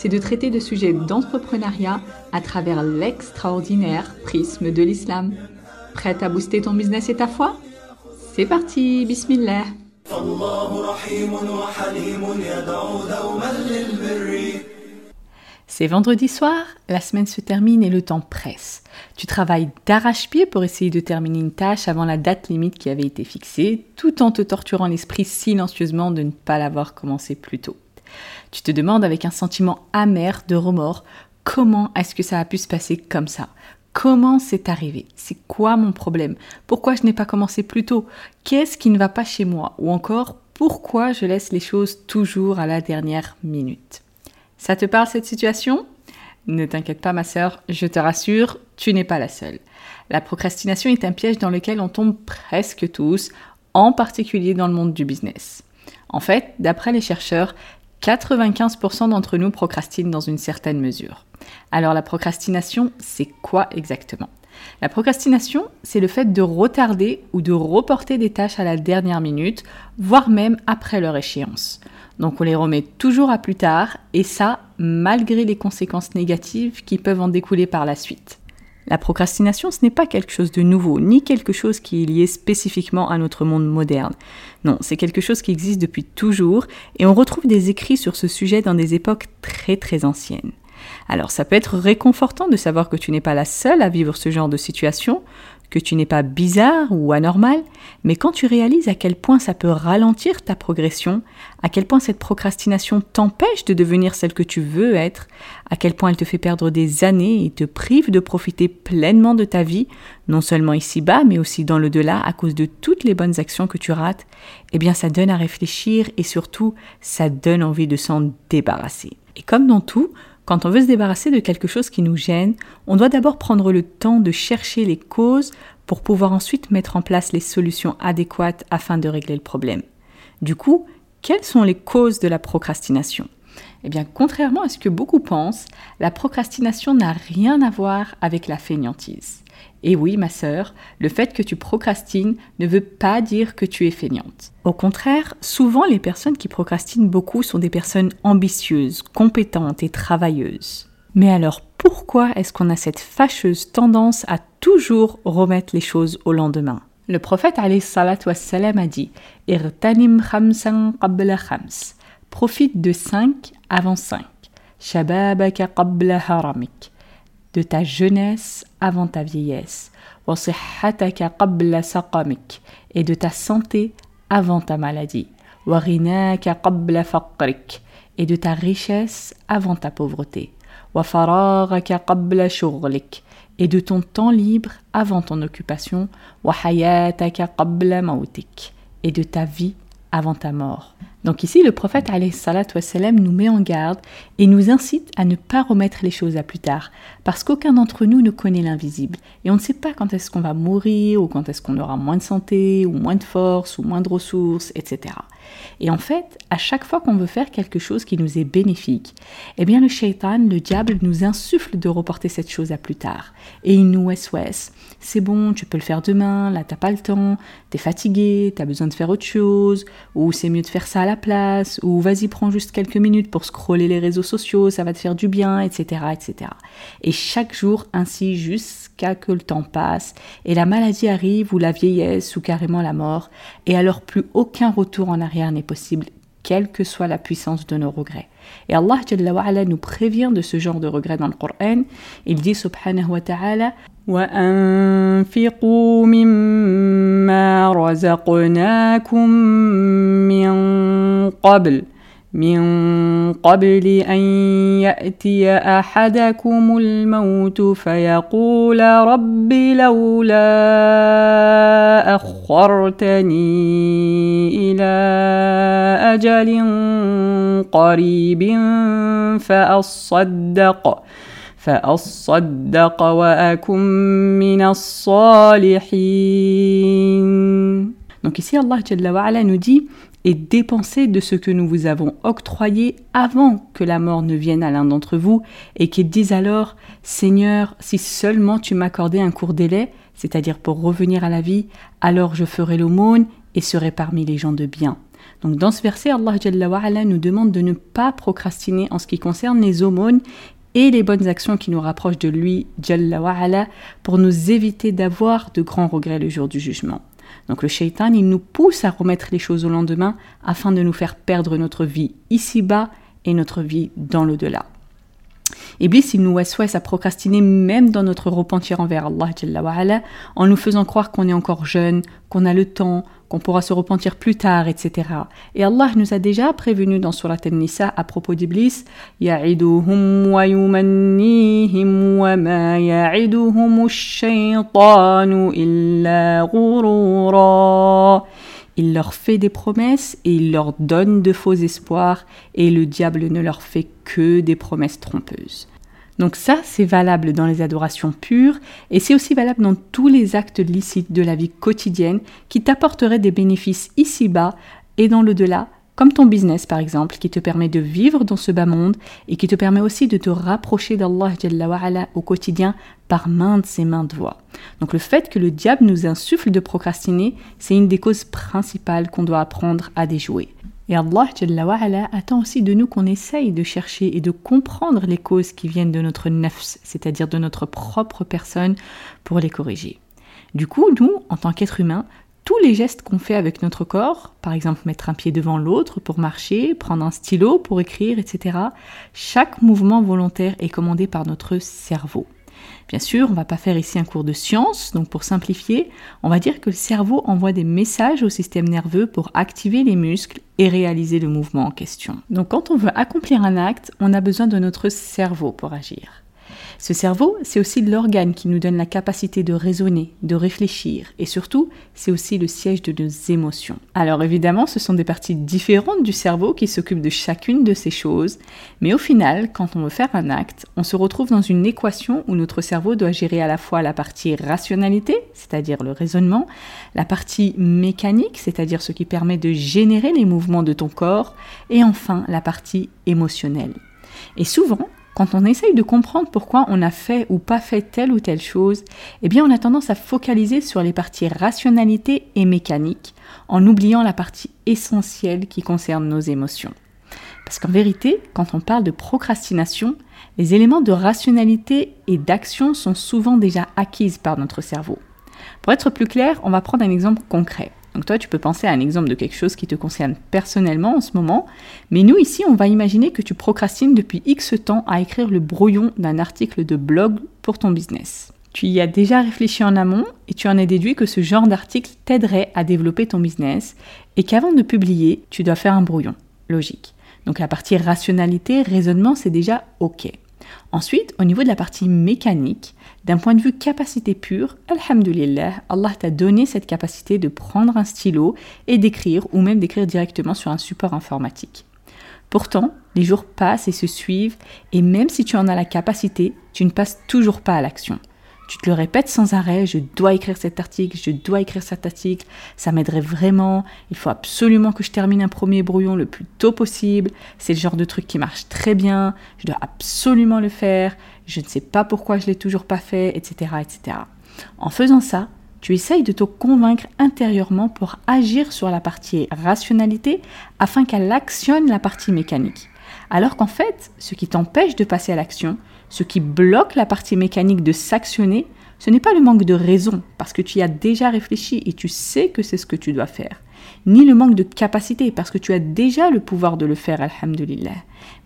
c'est de traiter de sujets d'entrepreneuriat à travers l'extraordinaire prisme de l'islam. Prête à booster ton business et ta foi? C'est parti, bismillah c'est vendredi soir, la semaine se termine et le temps presse. Tu travailles d'arrache-pied pour essayer de terminer une tâche avant la date limite qui avait été fixée, tout en te torturant l'esprit silencieusement de ne pas l'avoir commencé plus tôt. Tu te demandes avec un sentiment amer de remords comment est-ce que ça a pu se passer comme ça? Comment c'est arrivé? C'est quoi mon problème? Pourquoi je n'ai pas commencé plus tôt? Qu'est-ce qui ne va pas chez moi? Ou encore, pourquoi je laisse les choses toujours à la dernière minute? Ça te parle cette situation? Ne t'inquiète pas ma sœur, je te rassure, tu n'es pas la seule. La procrastination est un piège dans lequel on tombe presque tous, en particulier dans le monde du business. En fait, d'après les chercheurs, 95% d'entre nous procrastinent dans une certaine mesure. Alors la procrastination, c'est quoi exactement? La procrastination, c'est le fait de retarder ou de reporter des tâches à la dernière minute, voire même après leur échéance. Donc on les remet toujours à plus tard, et ça, malgré les conséquences négatives qui peuvent en découler par la suite. La procrastination, ce n'est pas quelque chose de nouveau, ni quelque chose qui est lié spécifiquement à notre monde moderne. Non, c'est quelque chose qui existe depuis toujours, et on retrouve des écrits sur ce sujet dans des époques très très anciennes. Alors ça peut être réconfortant de savoir que tu n'es pas la seule à vivre ce genre de situation, que tu n'es pas bizarre ou anormal, mais quand tu réalises à quel point ça peut ralentir ta progression, à quel point cette procrastination t'empêche de devenir celle que tu veux être, à quel point elle te fait perdre des années et te prive de profiter pleinement de ta vie, non seulement ici-bas, mais aussi dans le delà à cause de toutes les bonnes actions que tu rates, eh bien ça donne à réfléchir et surtout ça donne envie de s'en débarrasser. Et comme dans tout, quand on veut se débarrasser de quelque chose qui nous gêne, on doit d'abord prendre le temps de chercher les causes pour pouvoir ensuite mettre en place les solutions adéquates afin de régler le problème. Du coup, quelles sont les causes de la procrastination? Eh bien, contrairement à ce que beaucoup pensent, la procrastination n'a rien à voir avec la fainéantise. Et oui, ma sœur, le fait que tu procrastines ne veut pas dire que tu es feignante. Au contraire, souvent les personnes qui procrastinent beaucoup sont des personnes ambitieuses, compétentes et travailleuses. Mais alors pourquoi est-ce qu'on a cette fâcheuse tendance à toujours remettre les choses au lendemain? Le prophète a dit Irtanim khamsan khams. Profite de 5 avant 5. Shababaka qabla haramik. De ta jeunesse avant ta vieillesse, et de ta santé avant ta maladie, et de ta richesse avant ta pauvreté, et de ton temps libre avant ton occupation, et de ta vie avant ta mort. Donc ici, le prophète wassalam, nous met en garde et nous incite à ne pas remettre les choses à plus tard, parce qu'aucun d'entre nous ne connaît l'invisible, et on ne sait pas quand est-ce qu'on va mourir, ou quand est-ce qu'on aura moins de santé, ou moins de force, ou moins de ressources, etc. Et en fait, à chaque fois qu'on veut faire quelque chose qui nous est bénéfique, eh bien le shaitan, le diable, nous insuffle de reporter cette chose à plus tard. Et il nous ouest c'est bon, tu peux le faire demain, là t'as pas le temps, t'es fatigué, t'as besoin de faire autre chose, ou c'est mieux de faire ça à la place, ou vas-y prends juste quelques minutes pour scroller les réseaux sociaux, ça va te faire du bien, etc. etc. Et chaque jour ainsi jusqu'à que le temps passe, et la maladie arrive, ou la vieillesse, ou carrément la mort, et alors plus aucun retour en arrière n'est possible, quelle que soit la puissance de nos regrets. Et Allah Jalla nous prévient de ce genre de regrets dans le Coran. Il dit subhanahu wa ta'ala وأنفقوا مما رزقناكم من قبل من قبل أن يأتي أحدكم الموت فيقول رب لولا أخرتني إلى أجل قريب فأصدق فأصدق وأكن من الصالحين. Donc ici Allah Jalla nous dit et dépensez de ce que nous vous avons octroyé avant que la mort ne vienne à l'un d'entre vous, et qu'il dise alors Seigneur, si seulement tu m'accordais un court délai, c'est-à-dire pour revenir à la vie, alors je ferai l'aumône et serai parmi les gens de bien. Donc dans ce verset, Allah nous demande de ne pas procrastiner en ce qui concerne les aumônes et les bonnes actions qui nous rapprochent de lui, pour nous éviter d'avoir de grands regrets le jour du jugement. Donc le shaitan, il nous pousse à remettre les choses au lendemain afin de nous faire perdre notre vie ici-bas et notre vie dans l'au-delà. Iblis, il nous souhaite à procrastiner même dans notre repentir envers Allah en nous faisant croire qu'on est encore jeune, qu'on a le temps, qu'on pourra se repentir plus tard, etc. Et Allah nous a déjà prévenu dans Surat An-Nisa à propos d'Iblis Il leur fait des promesses et il leur donne de faux espoirs et le diable ne leur fait que des promesses trompeuses. Donc ça, c'est valable dans les adorations pures et c'est aussi valable dans tous les actes licites de la vie quotidienne qui t'apporteraient des bénéfices ici-bas et dans le-delà, comme ton business par exemple, qui te permet de vivre dans ce bas monde et qui te permet aussi de te rapprocher d'Allah au quotidien par maintes et maintes voies. Donc le fait que le diable nous insuffle de procrastiner, c'est une des causes principales qu'on doit apprendre à déjouer. Et Allah attend aussi de nous qu'on essaye de chercher et de comprendre les causes qui viennent de notre nefs, c'est-à-dire de notre propre personne, pour les corriger. Du coup, nous, en tant qu'êtres humains, tous les gestes qu'on fait avec notre corps, par exemple mettre un pied devant l'autre pour marcher, prendre un stylo pour écrire, etc., chaque mouvement volontaire est commandé par notre cerveau. Bien sûr, on ne va pas faire ici un cours de science, donc pour simplifier, on va dire que le cerveau envoie des messages au système nerveux pour activer les muscles et réaliser le mouvement en question. Donc quand on veut accomplir un acte, on a besoin de notre cerveau pour agir. Ce cerveau, c'est aussi l'organe qui nous donne la capacité de raisonner, de réfléchir, et surtout, c'est aussi le siège de nos émotions. Alors évidemment, ce sont des parties différentes du cerveau qui s'occupent de chacune de ces choses, mais au final, quand on veut faire un acte, on se retrouve dans une équation où notre cerveau doit gérer à la fois la partie rationalité, c'est-à-dire le raisonnement, la partie mécanique, c'est-à-dire ce qui permet de générer les mouvements de ton corps, et enfin la partie émotionnelle. Et souvent, quand on essaye de comprendre pourquoi on a fait ou pas fait telle ou telle chose, eh bien on a tendance à focaliser sur les parties rationalité et mécanique, en oubliant la partie essentielle qui concerne nos émotions. Parce qu'en vérité, quand on parle de procrastination, les éléments de rationalité et d'action sont souvent déjà acquises par notre cerveau. Pour être plus clair, on va prendre un exemple concret. Donc toi, tu peux penser à un exemple de quelque chose qui te concerne personnellement en ce moment, mais nous ici, on va imaginer que tu procrastines depuis X temps à écrire le brouillon d'un article de blog pour ton business. Tu y as déjà réfléchi en amont et tu en as déduit que ce genre d'article t'aiderait à développer ton business et qu'avant de publier, tu dois faire un brouillon. Logique. Donc la partie rationalité, raisonnement, c'est déjà OK. Ensuite, au niveau de la partie mécanique, d'un point de vue capacité pure, Alhamdulillah, Allah t'a donné cette capacité de prendre un stylo et d'écrire ou même d'écrire directement sur un support informatique. Pourtant, les jours passent et se suivent et même si tu en as la capacité, tu ne passes toujours pas à l'action. Tu te le répètes sans arrêt, je dois écrire cet article, je dois écrire cet article, ça m'aiderait vraiment, il faut absolument que je termine un premier brouillon le plus tôt possible, c'est le genre de truc qui marche très bien, je dois absolument le faire, je ne sais pas pourquoi je l'ai toujours pas fait, etc., etc. En faisant ça, tu essayes de te convaincre intérieurement pour agir sur la partie rationalité afin qu'elle actionne la partie mécanique. Alors qu'en fait, ce qui t'empêche de passer à l'action, ce qui bloque la partie mécanique de s'actionner, ce n'est pas le manque de raison, parce que tu y as déjà réfléchi et tu sais que c'est ce que tu dois faire, ni le manque de capacité, parce que tu as déjà le pouvoir de le faire, alhamdulillah,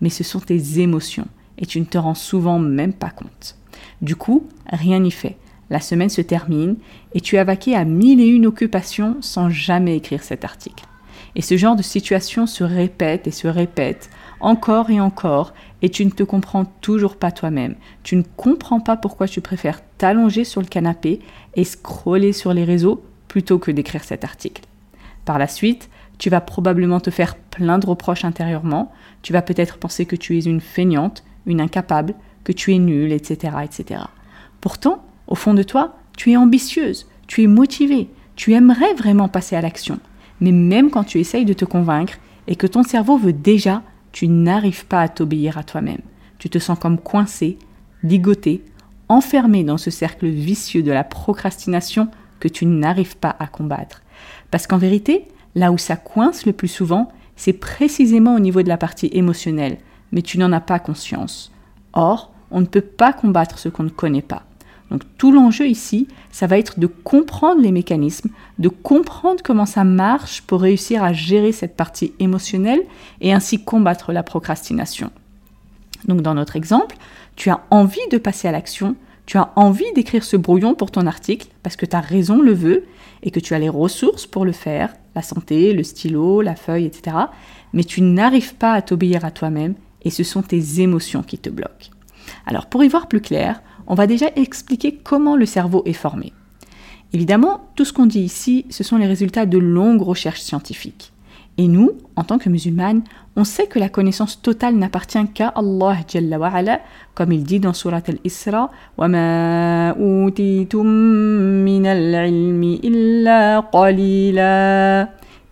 mais ce sont tes émotions, et tu ne te rends souvent même pas compte. Du coup, rien n'y fait. La semaine se termine, et tu as vaqué à mille et une occupations sans jamais écrire cet article. Et ce genre de situation se répète et se répète encore et encore, et tu ne te comprends toujours pas toi-même. Tu ne comprends pas pourquoi tu préfères t'allonger sur le canapé et scroller sur les réseaux plutôt que d'écrire cet article. Par la suite, tu vas probablement te faire plein de reproches intérieurement, tu vas peut-être penser que tu es une feignante, une incapable, que tu es nul, etc., etc. Pourtant, au fond de toi, tu es ambitieuse, tu es motivée, tu aimerais vraiment passer à l'action. Mais même quand tu essayes de te convaincre et que ton cerveau veut déjà, tu n'arrives pas à t'obéir à toi-même. Tu te sens comme coincé, ligoté, enfermé dans ce cercle vicieux de la procrastination que tu n'arrives pas à combattre. Parce qu'en vérité, là où ça coince le plus souvent, c'est précisément au niveau de la partie émotionnelle, mais tu n'en as pas conscience. Or, on ne peut pas combattre ce qu'on ne connaît pas. Donc tout l'enjeu ici, ça va être de comprendre les mécanismes, de comprendre comment ça marche pour réussir à gérer cette partie émotionnelle et ainsi combattre la procrastination. Donc dans notre exemple, tu as envie de passer à l'action, tu as envie d'écrire ce brouillon pour ton article parce que ta raison le veut et que tu as les ressources pour le faire, la santé, le stylo, la feuille, etc. Mais tu n'arrives pas à t'obéir à toi-même et ce sont tes émotions qui te bloquent. Alors pour y voir plus clair, on va déjà expliquer comment le cerveau est formé. Évidemment, tout ce qu'on dit ici, ce sont les résultats de longues recherches scientifiques. Et nous, en tant que musulmanes, on sait que la connaissance totale n'appartient qu'à Allah Jalla comme il dit dans Surat al-Isra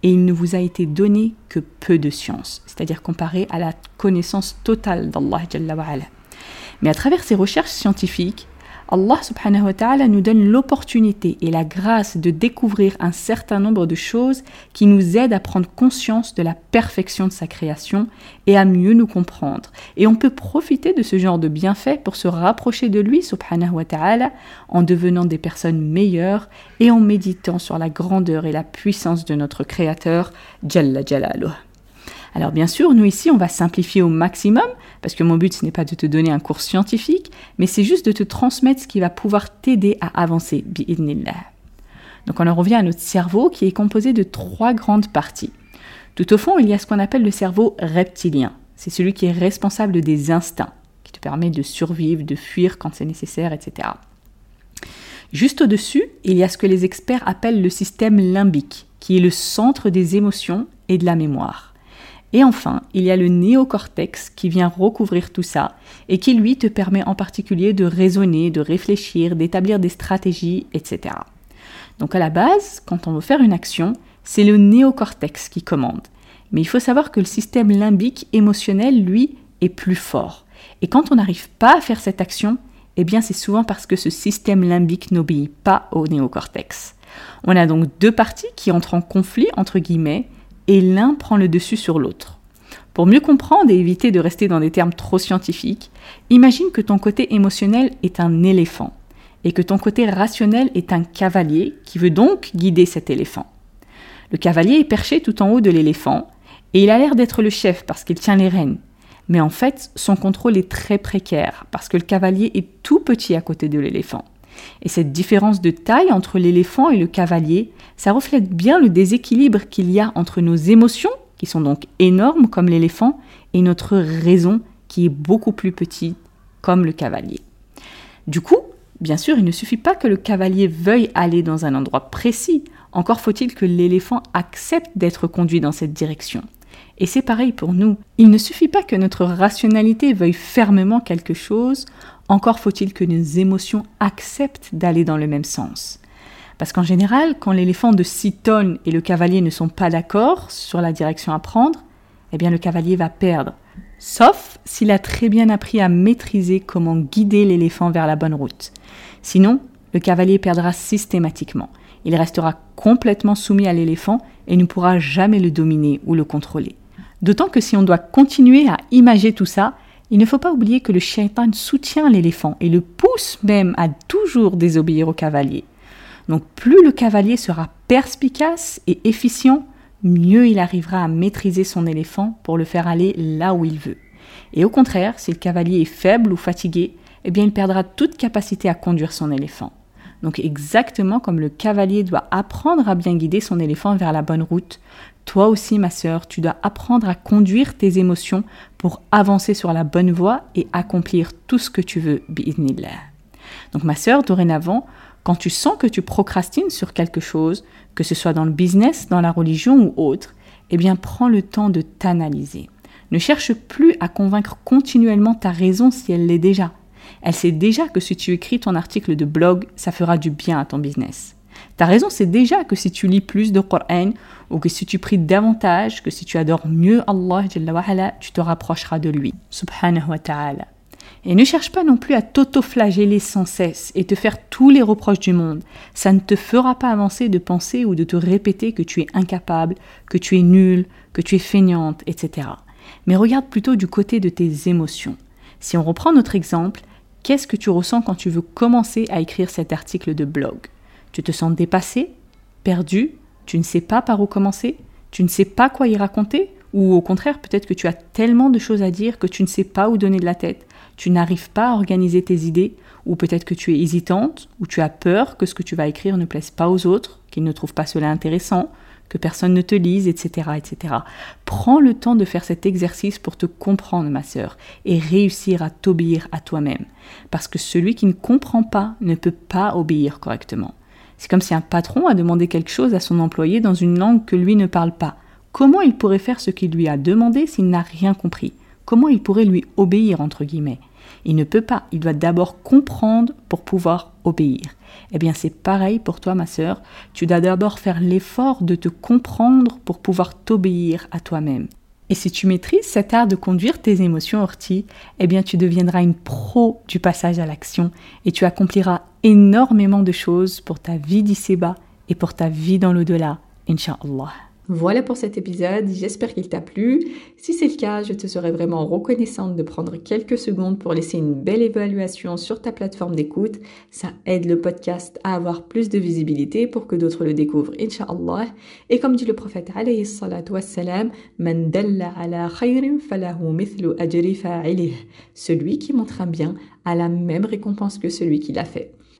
Et il ne vous a été donné que peu de science, c'est-à-dire comparé à la connaissance totale d'Allah mais à travers ces recherches scientifiques, Allah subhanahu wa ta'ala nous donne l'opportunité et la grâce de découvrir un certain nombre de choses qui nous aident à prendre conscience de la perfection de sa création et à mieux nous comprendre. Et on peut profiter de ce genre de bienfaits pour se rapprocher de lui subhanahu wa ta'ala en devenant des personnes meilleures et en méditant sur la grandeur et la puissance de notre créateur Jalla Jalaluh. Alors bien sûr, nous ici, on va simplifier au maximum, parce que mon but, ce n'est pas de te donner un cours scientifique, mais c'est juste de te transmettre ce qui va pouvoir t'aider à avancer. Donc on en revient à notre cerveau qui est composé de trois grandes parties. Tout au fond, il y a ce qu'on appelle le cerveau reptilien. C'est celui qui est responsable des instincts, qui te permet de survivre, de fuir quand c'est nécessaire, etc. Juste au-dessus, il y a ce que les experts appellent le système limbique, qui est le centre des émotions et de la mémoire. Et enfin, il y a le néocortex qui vient recouvrir tout ça et qui lui te permet en particulier de raisonner, de réfléchir, d'établir des stratégies, etc. Donc à la base, quand on veut faire une action, c'est le néocortex qui commande. Mais il faut savoir que le système limbique émotionnel, lui, est plus fort. Et quand on n'arrive pas à faire cette action, eh bien c'est souvent parce que ce système limbique n'obéit pas au néocortex. On a donc deux parties qui entrent en conflit, entre guillemets, et l'un prend le dessus sur l'autre. Pour mieux comprendre et éviter de rester dans des termes trop scientifiques, imagine que ton côté émotionnel est un éléphant et que ton côté rationnel est un cavalier qui veut donc guider cet éléphant. Le cavalier est perché tout en haut de l'éléphant et il a l'air d'être le chef parce qu'il tient les rênes. Mais en fait, son contrôle est très précaire parce que le cavalier est tout petit à côté de l'éléphant. Et cette différence de taille entre l'éléphant et le cavalier, ça reflète bien le déséquilibre qu'il y a entre nos émotions, qui sont donc énormes comme l'éléphant, et notre raison, qui est beaucoup plus petite comme le cavalier. Du coup, bien sûr, il ne suffit pas que le cavalier veuille aller dans un endroit précis, encore faut-il que l'éléphant accepte d'être conduit dans cette direction. Et c'est pareil pour nous. Il ne suffit pas que notre rationalité veuille fermement quelque chose, encore faut-il que nos émotions acceptent d'aller dans le même sens. Parce qu'en général, quand l'éléphant de 6 tonnes et le cavalier ne sont pas d'accord sur la direction à prendre, eh bien le cavalier va perdre. Sauf s'il a très bien appris à maîtriser comment guider l'éléphant vers la bonne route. Sinon, le cavalier perdra systématiquement. Il restera complètement soumis à l'éléphant et ne pourra jamais le dominer ou le contrôler. D'autant que si on doit continuer à imager tout ça, il ne faut pas oublier que le shaitan soutient l'éléphant et le pousse même à toujours désobéir au cavalier. Donc plus le cavalier sera perspicace et efficient, mieux il arrivera à maîtriser son éléphant pour le faire aller là où il veut. Et au contraire, si le cavalier est faible ou fatigué, eh bien il perdra toute capacité à conduire son éléphant. Donc exactement comme le cavalier doit apprendre à bien guider son éléphant vers la bonne route, toi aussi ma sœur, tu dois apprendre à conduire tes émotions pour avancer sur la bonne voie et accomplir tout ce que tu veux, bi'idnillah. Donc ma sœur, dorénavant, quand tu sens que tu procrastines sur quelque chose, que ce soit dans le business, dans la religion ou autre, eh bien prends le temps de t'analyser. Ne cherche plus à convaincre continuellement ta raison si elle l'est déjà. Elle sait déjà que si tu écris ton article de blog, ça fera du bien à ton business. Ta raison, c'est déjà que si tu lis plus de Coran, ou que si tu pries davantage, que si tu adores mieux Allah, tu te rapprocheras de lui. Subhanahu wa ta'ala. Et ne cherche pas non plus à t'auto-flageller sans cesse et te faire tous les reproches du monde. Ça ne te fera pas avancer de penser ou de te répéter que tu es incapable, que tu es nul, que tu es feignante, etc. Mais regarde plutôt du côté de tes émotions. Si on reprend notre exemple, qu'est-ce que tu ressens quand tu veux commencer à écrire cet article de blog? Tu te sens dépassé, perdu, tu ne sais pas par où commencer, tu ne sais pas quoi y raconter, ou au contraire peut-être que tu as tellement de choses à dire que tu ne sais pas où donner de la tête, tu n'arrives pas à organiser tes idées, ou peut-être que tu es hésitante, ou tu as peur que ce que tu vas écrire ne plaise pas aux autres, qu'ils ne trouvent pas cela intéressant, que personne ne te lise, etc., etc. Prends le temps de faire cet exercice pour te comprendre, ma sœur, et réussir à t'obéir à toi-même. Parce que celui qui ne comprend pas ne peut pas obéir correctement. C'est comme si un patron a demandé quelque chose à son employé dans une langue que lui ne parle pas. Comment il pourrait faire ce qu'il lui a demandé s'il n'a rien compris? Comment il pourrait lui obéir, Il ne peut pas, il doit d'abord comprendre pour pouvoir obéir. Eh bien c'est pareil pour toi ma sœur, tu dois d'abord faire l'effort de te comprendre pour pouvoir t'obéir à toi-même. Et si tu maîtrises cet art de conduire tes émotions orties, eh bien tu deviendras une pro du passage à l'action et tu accompliras énormément de choses pour ta vie d'ici-bas et pour ta vie dans l'au-delà, Inch'Allah. Voilà pour cet épisode, j'espère qu'il t'a plu. Si c'est le cas, je te serais vraiment reconnaissante de prendre quelques secondes pour laisser une belle évaluation sur ta plateforme d'écoute. Ça aide le podcast à avoir plus de visibilité pour que d'autres le découvrent, inshallah. Et comme dit le prophète alayhi salatu wassalam, Man dalla ala khayrin falahu mithlu ajri. Celui qui montre un bien a la même récompense que celui qui l'a fait.